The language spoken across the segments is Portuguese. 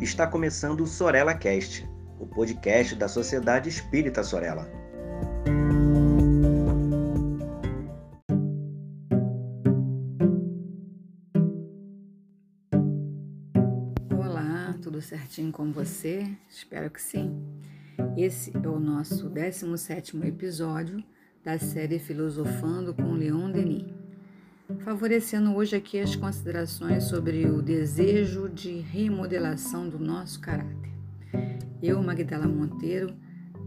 Está começando o Sorella Cast, o podcast da Sociedade Espírita Sorella. Olá, tudo certinho com você? Espero que sim. Esse é o nosso 17º episódio da série Filosofando com Leon Denis favorecendo hoje aqui as considerações sobre o desejo de remodelação do nosso caráter. Eu, Magdala Monteiro,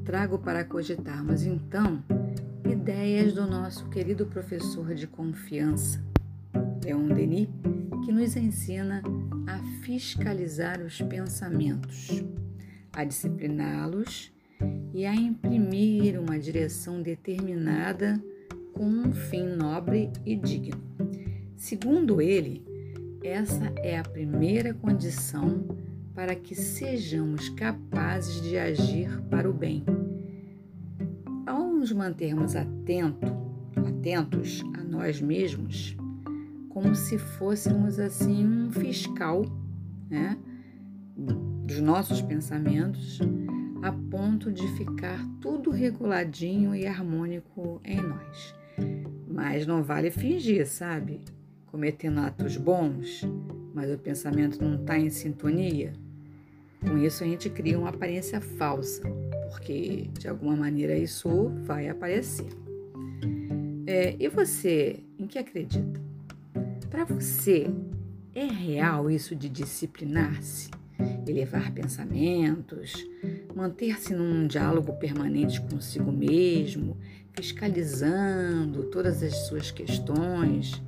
trago para cogitarmos então ideias do nosso querido professor de confiança, Leon Denis, que nos ensina a fiscalizar os pensamentos, a discipliná-los e a imprimir uma direção determinada com um fim nobre e digno. Segundo ele, essa é a primeira condição para que sejamos capazes de agir para o bem. Ao nos mantermos atento, atentos a nós mesmos, como se fôssemos assim um fiscal né, dos nossos pensamentos, a ponto de ficar tudo reguladinho e harmônico em nós. Mas não vale fingir, sabe? Cometendo atos bons, mas o pensamento não está em sintonia, com isso a gente cria uma aparência falsa, porque de alguma maneira isso vai aparecer. É, e você, em que acredita? Para você, é real isso de disciplinar-se, elevar pensamentos, manter-se num diálogo permanente consigo mesmo, fiscalizando todas as suas questões?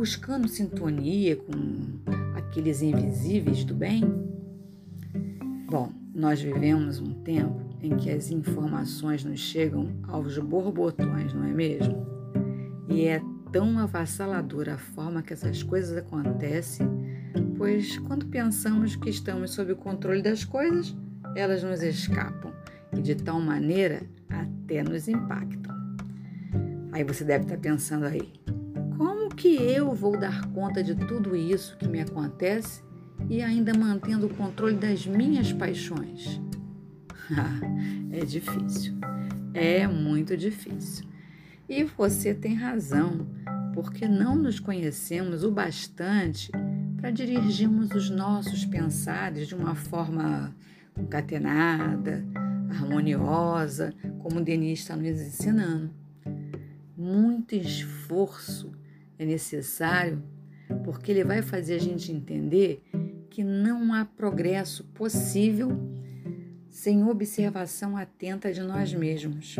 buscando sintonia com aqueles invisíveis do bem? Bom, nós vivemos um tempo em que as informações nos chegam aos borbotões, não é mesmo? E é tão avassaladora a forma que essas coisas acontecem, pois quando pensamos que estamos sob o controle das coisas, elas nos escapam e de tal maneira até nos impactam. Aí você deve estar pensando aí, que eu vou dar conta de tudo isso que me acontece e ainda mantendo o controle das minhas paixões? é difícil. É muito difícil. E você tem razão, porque não nos conhecemos o bastante para dirigirmos os nossos pensares de uma forma concatenada, harmoniosa, como o Denis está nos ensinando. Muito esforço é necessário porque ele vai fazer a gente entender que não há progresso possível sem observação atenta de nós mesmos.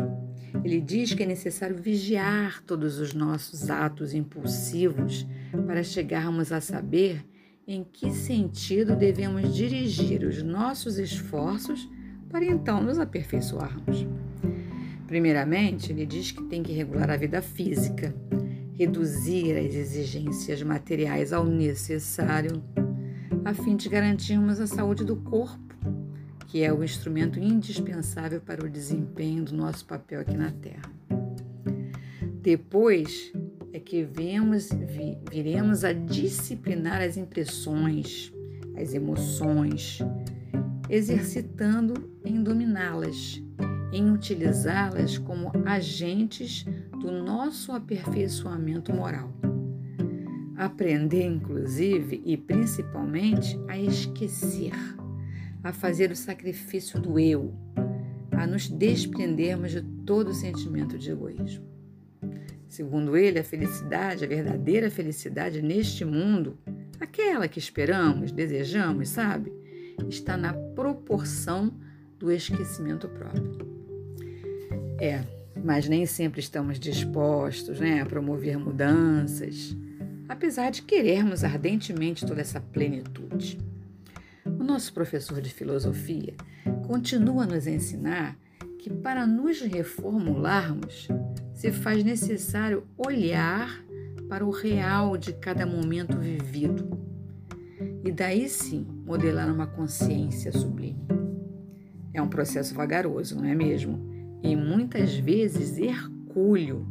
Ele diz que é necessário vigiar todos os nossos atos impulsivos para chegarmos a saber em que sentido devemos dirigir os nossos esforços para então nos aperfeiçoarmos. Primeiramente, ele diz que tem que regular a vida física, reduzir as exigências materiais ao necessário, a fim de garantirmos a saúde do corpo, que é o instrumento indispensável para o desempenho do nosso papel aqui na Terra. Depois é que vemos, vi, viremos a disciplinar as impressões, as emoções, exercitando em dominá-las em utilizá-las como agentes do nosso aperfeiçoamento moral. Aprender, inclusive e principalmente, a esquecer, a fazer o sacrifício do eu, a nos desprendermos de todo sentimento de egoísmo. Segundo ele, a felicidade, a verdadeira felicidade neste mundo, aquela que esperamos, desejamos, sabe, está na proporção do esquecimento próprio. É, mas nem sempre estamos dispostos né, a promover mudanças, apesar de querermos ardentemente toda essa plenitude. O nosso professor de filosofia continua a nos ensinar que para nos reformularmos se faz necessário olhar para o real de cada momento vivido e daí sim modelar uma consciência sublime. É um processo vagaroso, não é mesmo? E muitas vezes hercúleo.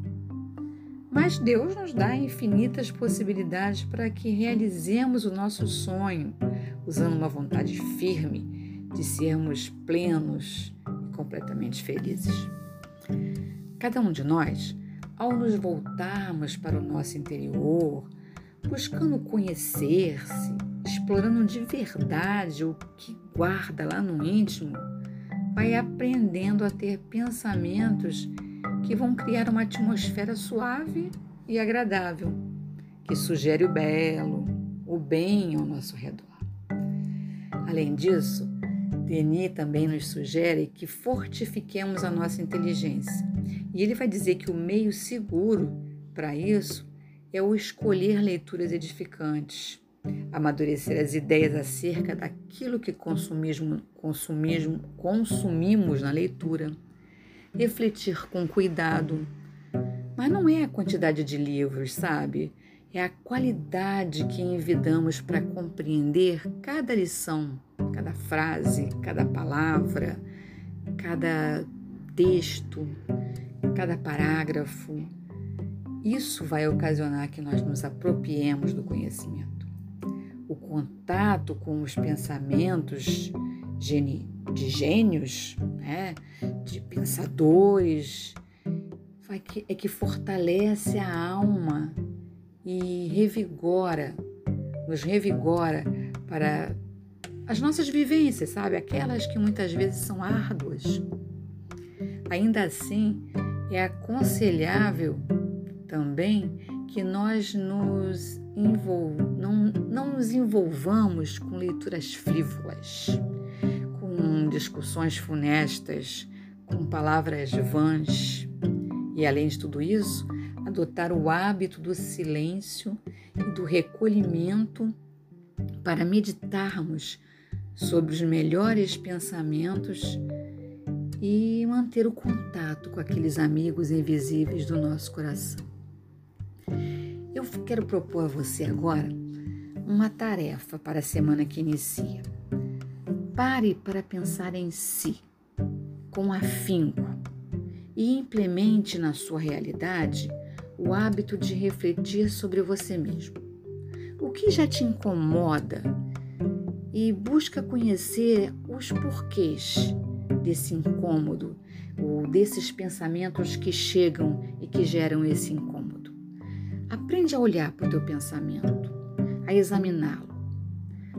Mas Deus nos dá infinitas possibilidades para que realizemos o nosso sonho, usando uma vontade firme de sermos plenos e completamente felizes. Cada um de nós, ao nos voltarmos para o nosso interior, buscando conhecer-se, explorando de verdade o que guarda lá no íntimo, vai aprendendo a ter pensamentos que vão criar uma atmosfera suave e agradável, que sugere o belo, o bem ao nosso redor. Além disso, Denis também nos sugere que fortifiquemos a nossa inteligência. E ele vai dizer que o meio seguro para isso é o escolher leituras edificantes, amadurecer as ideias acerca daquilo que consumimos, consumimos, consumimos na leitura, refletir com cuidado. Mas não é a quantidade de livros, sabe? É a qualidade que envidamos para compreender cada lição, cada frase, cada palavra, cada texto, cada parágrafo. Isso vai ocasionar que nós nos apropriemos do conhecimento o contato com os pensamentos de gênios, né? de pensadores, é que fortalece a alma e revigora, nos revigora para as nossas vivências, sabe? Aquelas que muitas vezes são árduas. Ainda assim, é aconselhável também que nós nos envol... não, não nos envolvamos com leituras frívolas, com discussões funestas, com palavras vãs. E além de tudo isso, adotar o hábito do silêncio e do recolhimento para meditarmos sobre os melhores pensamentos e manter o contato com aqueles amigos invisíveis do nosso coração. Eu quero propor a você agora uma tarefa para a semana que inicia. Pare para pensar em si, com afinco, e implemente na sua realidade o hábito de refletir sobre você mesmo. O que já te incomoda e busca conhecer os porquês desse incômodo ou desses pensamentos que chegam e que geram esse incômodo. Aprende a olhar para o teu pensamento, a examiná-lo.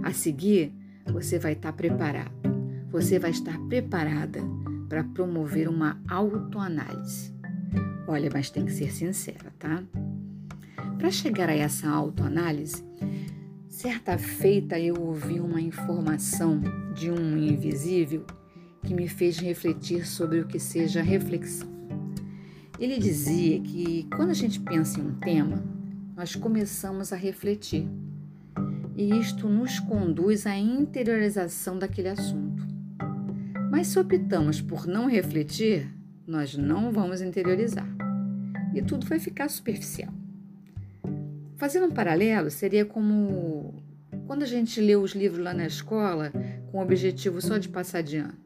A seguir, você vai estar preparado. Você vai estar preparada para promover uma autoanálise. Olha, mas tem que ser sincera, tá? Para chegar a essa autoanálise, certa feita eu ouvi uma informação de um invisível que me fez refletir sobre o que seja reflexão. Ele dizia que quando a gente pensa em um tema, nós começamos a refletir. E isto nos conduz à interiorização daquele assunto. Mas se optamos por não refletir, nós não vamos interiorizar. E tudo vai ficar superficial. Fazendo um paralelo, seria como quando a gente lê os livros lá na escola com o objetivo só de passar de ano.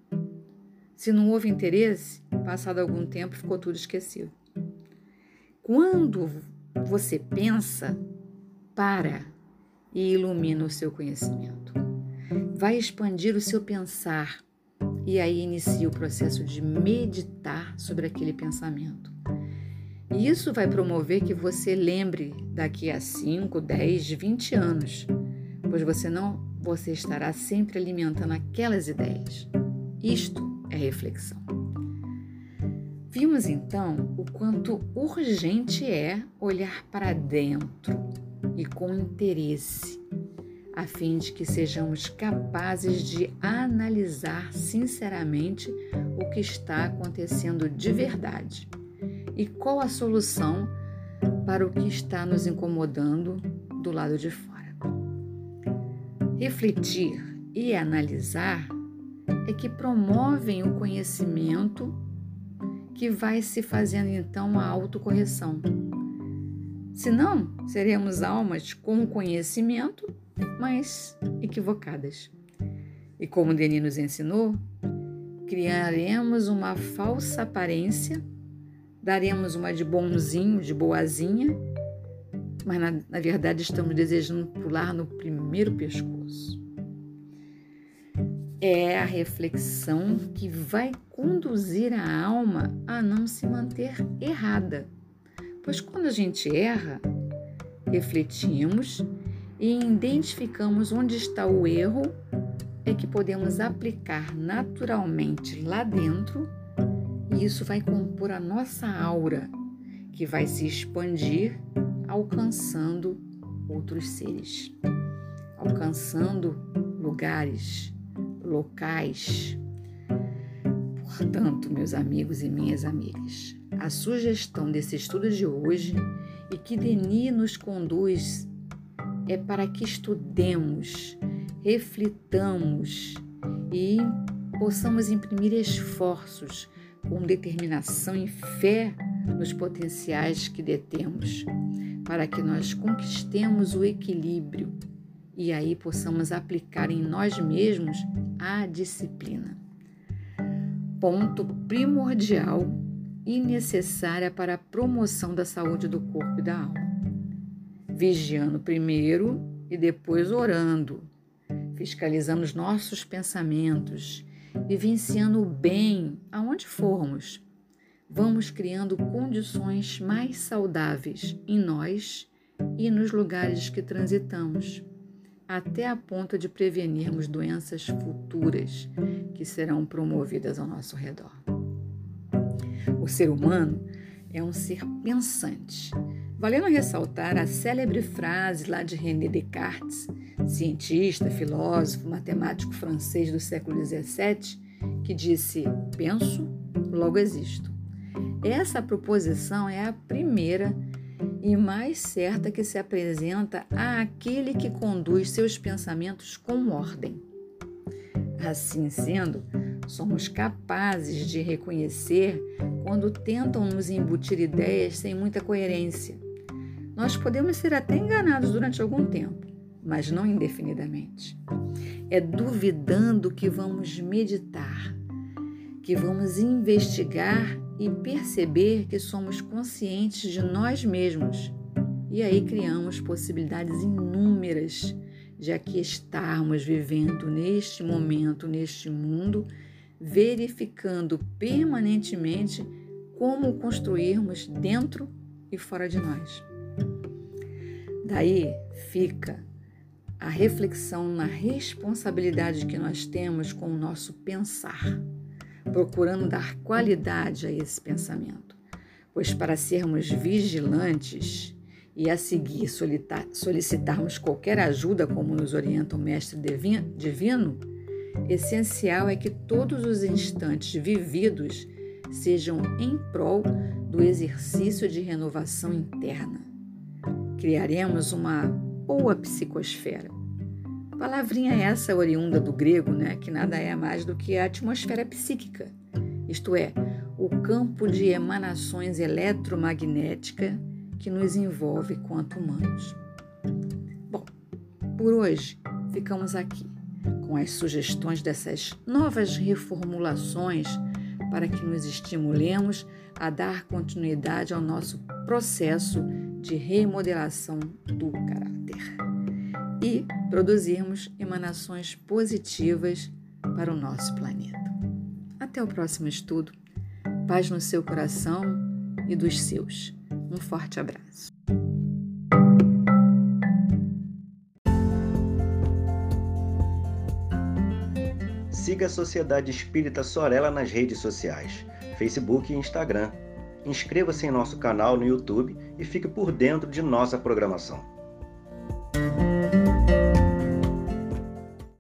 Se não houve interesse, passado algum tempo ficou tudo esquecido. Quando você pensa, para e ilumina o seu conhecimento. Vai expandir o seu pensar e aí inicia o processo de meditar sobre aquele pensamento. E isso vai promover que você lembre daqui a 5, 10, 20 anos, pois você não você estará sempre alimentando aquelas ideias. Isto é reflexão. Vimos então o quanto urgente é olhar para dentro e com interesse, a fim de que sejamos capazes de analisar sinceramente o que está acontecendo de verdade e qual a solução para o que está nos incomodando do lado de fora. Refletir e analisar é que promovem o conhecimento que vai se fazendo então a autocorreção. Senão, seremos almas com conhecimento, mas equivocadas. E como Denis nos ensinou, criaremos uma falsa aparência, daremos uma de bonzinho, de boazinha, mas na, na verdade estamos desejando pular no primeiro pescoço. É a reflexão que vai conduzir a alma a não se manter errada. Pois quando a gente erra, refletimos e identificamos onde está o erro, é que podemos aplicar naturalmente lá dentro e isso vai compor a nossa aura, que vai se expandir alcançando outros seres, alcançando lugares, locais. Portanto, meus amigos e minhas amigas, a sugestão desse estudo de hoje e que Denis nos conduz é para que estudemos, reflitamos e possamos imprimir esforços com determinação e fé nos potenciais que detemos, para que nós conquistemos o equilíbrio e aí possamos aplicar em nós mesmos a disciplina. Ponto primordial e necessária para a promoção da saúde do corpo e da alma. Vigiando primeiro e depois orando, fiscalizando os nossos pensamentos, vivenciando o bem aonde formos. Vamos criando condições mais saudáveis em nós e nos lugares que transitamos até a ponto de prevenirmos doenças futuras que serão promovidas ao nosso redor. O ser humano é um ser pensante. Valendo ressaltar a célebre frase lá de René Descartes, cientista, filósofo, matemático francês do século XVII, que disse: Penso, logo existo. Essa proposição é a primeira e mais certa que se apresenta àquele que conduz seus pensamentos com ordem. Assim sendo, somos capazes de reconhecer quando tentam nos embutir ideias sem muita coerência. Nós podemos ser até enganados durante algum tempo, mas não indefinidamente. É duvidando que vamos meditar, que vamos investigar e perceber que somos conscientes de nós mesmos. E aí criamos possibilidades inúmeras de aqui estarmos vivendo neste momento, neste mundo, verificando permanentemente como construirmos dentro e fora de nós. Daí fica a reflexão na responsabilidade que nós temos com o nosso pensar procurando dar qualidade a esse pensamento. Pois para sermos vigilantes e a seguir solicitarmos qualquer ajuda, como nos orienta o Mestre Divino, essencial é que todos os instantes vividos sejam em prol do exercício de renovação interna. Criaremos uma boa psicosfera Palavrinha essa oriunda do grego, né, que nada é mais do que a atmosfera psíquica, isto é, o campo de emanações eletromagnética que nos envolve quanto humanos. Bom, por hoje ficamos aqui com as sugestões dessas novas reformulações para que nos estimulemos a dar continuidade ao nosso processo de remodelação do caráter e produzirmos emanações positivas para o nosso planeta. Até o próximo estudo. Paz no seu coração e dos seus. Um forte abraço. Siga a Sociedade Espírita Sorella nas redes sociais, Facebook e Instagram. Inscreva-se em nosso canal no YouTube e fique por dentro de nossa programação.